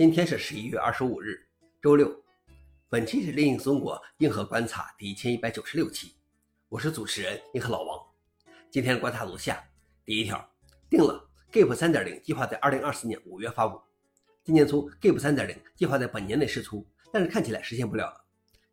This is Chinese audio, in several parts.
今天是十一月二十五日，周六。本期是《猎鹰中国硬核观察》第一千一百九十六期，我是主持人硬核老王。今天的观察如下：第一条，定了 Gap 三点零计划在二零二四年五月发布。今年初，Gap 三点零计划在本年内试出，但是看起来实现不了了。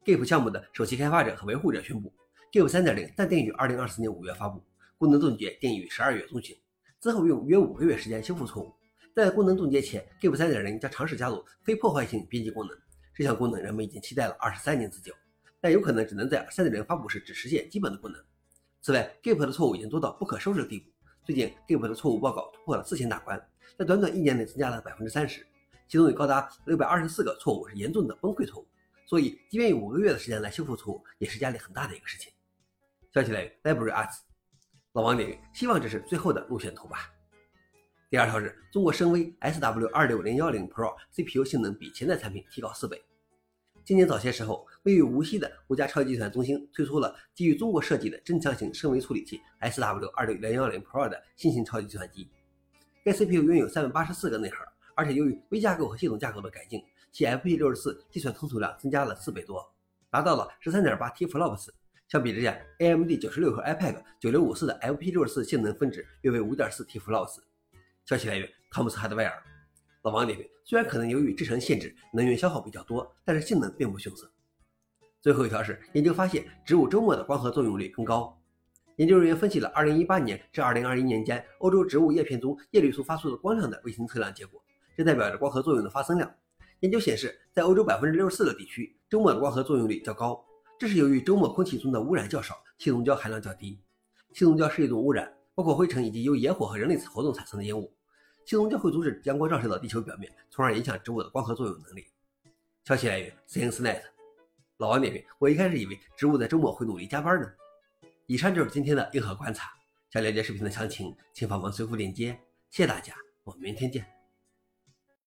Gap 项目的首席开发者和维护者宣布，Gap 三点零暂定于二零二四年五月发布，功能冻结定于十二月中旬，之后用约五个月时间修复错误。在功能冻结前，Gap 3.0将尝试加入非破坏性编辑功能。这项功能人们已经期待了二十三年之久，但有可能只能在3.0发布时只实现基本的功能。此外，Gap 的错误已经多到不可收拾的地步。最近，Gap 的错误报告突破了四千大关，在短短一年内增加了百分之三十，其中有高达六百二十四个错误是严重的崩溃错误。所以，即便有五个月的时间来修复错误，也是压力很大的一个事情。消息来源：Library Arts。老王点：希望这是最后的路线图吧。第二条是中国深威 SW 二六零幺零 Pro CPU 性能比前代产品提高四倍。今年早些时候，位于无锡的国家超级计算中心推出了基于中国设计的增强型深微处理器 SW 二六零幺零 Pro 的新型超级计算机。该 CPU 拥有三百八十四个内核，而且由于微架构和系统架构的改进，其 FP 六十四计算通俗量增加了四倍多，达到了十三点八 TFLOPS。相比之下，AMD 九十六和 iPad 九六五四的 FP 六十四性能分值约为五点四 TFLOPS。消息来源：汤姆斯·哈德威尔。老王点评：虽然可能由于制程限制，能源消耗比较多，但是性能并不逊色。最后一条是研究发现，植物周末的光合作用率更高。研究人员分析了2018年至2021年间欧洲植物叶片中叶绿素发出的光量的卫星测量结果，这代表着光合作用的发生量。研究显示，在欧洲64%的地区，周末的光合作用率较高，这是由于周末空气中的污染较少，气溶胶含量较低。气溶胶是一种污染，包括灰尘以及由野火和人类活动产生的烟雾。气溶胶会阻止阳光照射到地球表面，从而影响植物的光合作用能力。消息来源：ScienceNet。老王点评：我一开始以为植物在周末会努力加班呢。以上就是今天的硬核观察。想了解视频的详情，请访问随附链接。谢谢大家，我们明天见。